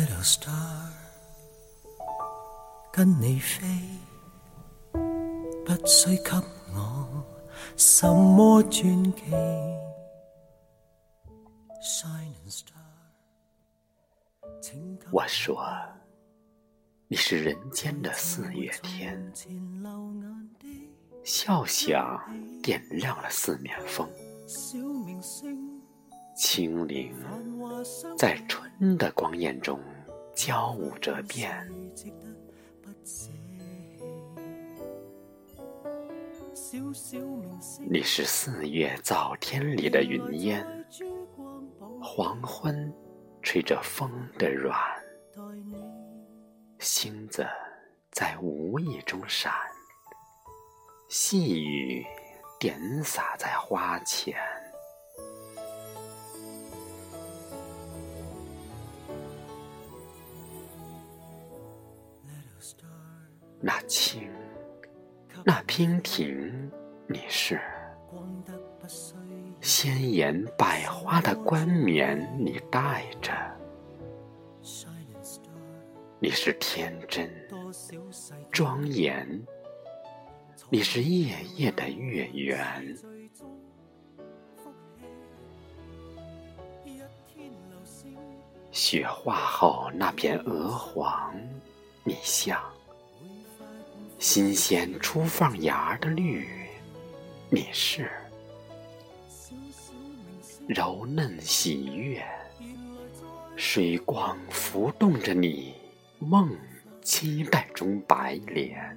Little star，跟你飞，不需给我什么传奇。Shining star，我说，你是人间的四月天，笑响点亮了四面风，清灵在春的光艳中交舞着变。你是四月早天里的云烟，黄昏吹着风的软，星子在无意中闪，细雨点洒在花前。那青，那娉婷，你是鲜艳百花的冠冕，你戴着。你是天真庄严，你是夜夜的月圆。雪化后那片鹅黄，你像新鲜初放芽的绿，你是，柔嫩喜悦，水光浮动着你梦期待中白莲。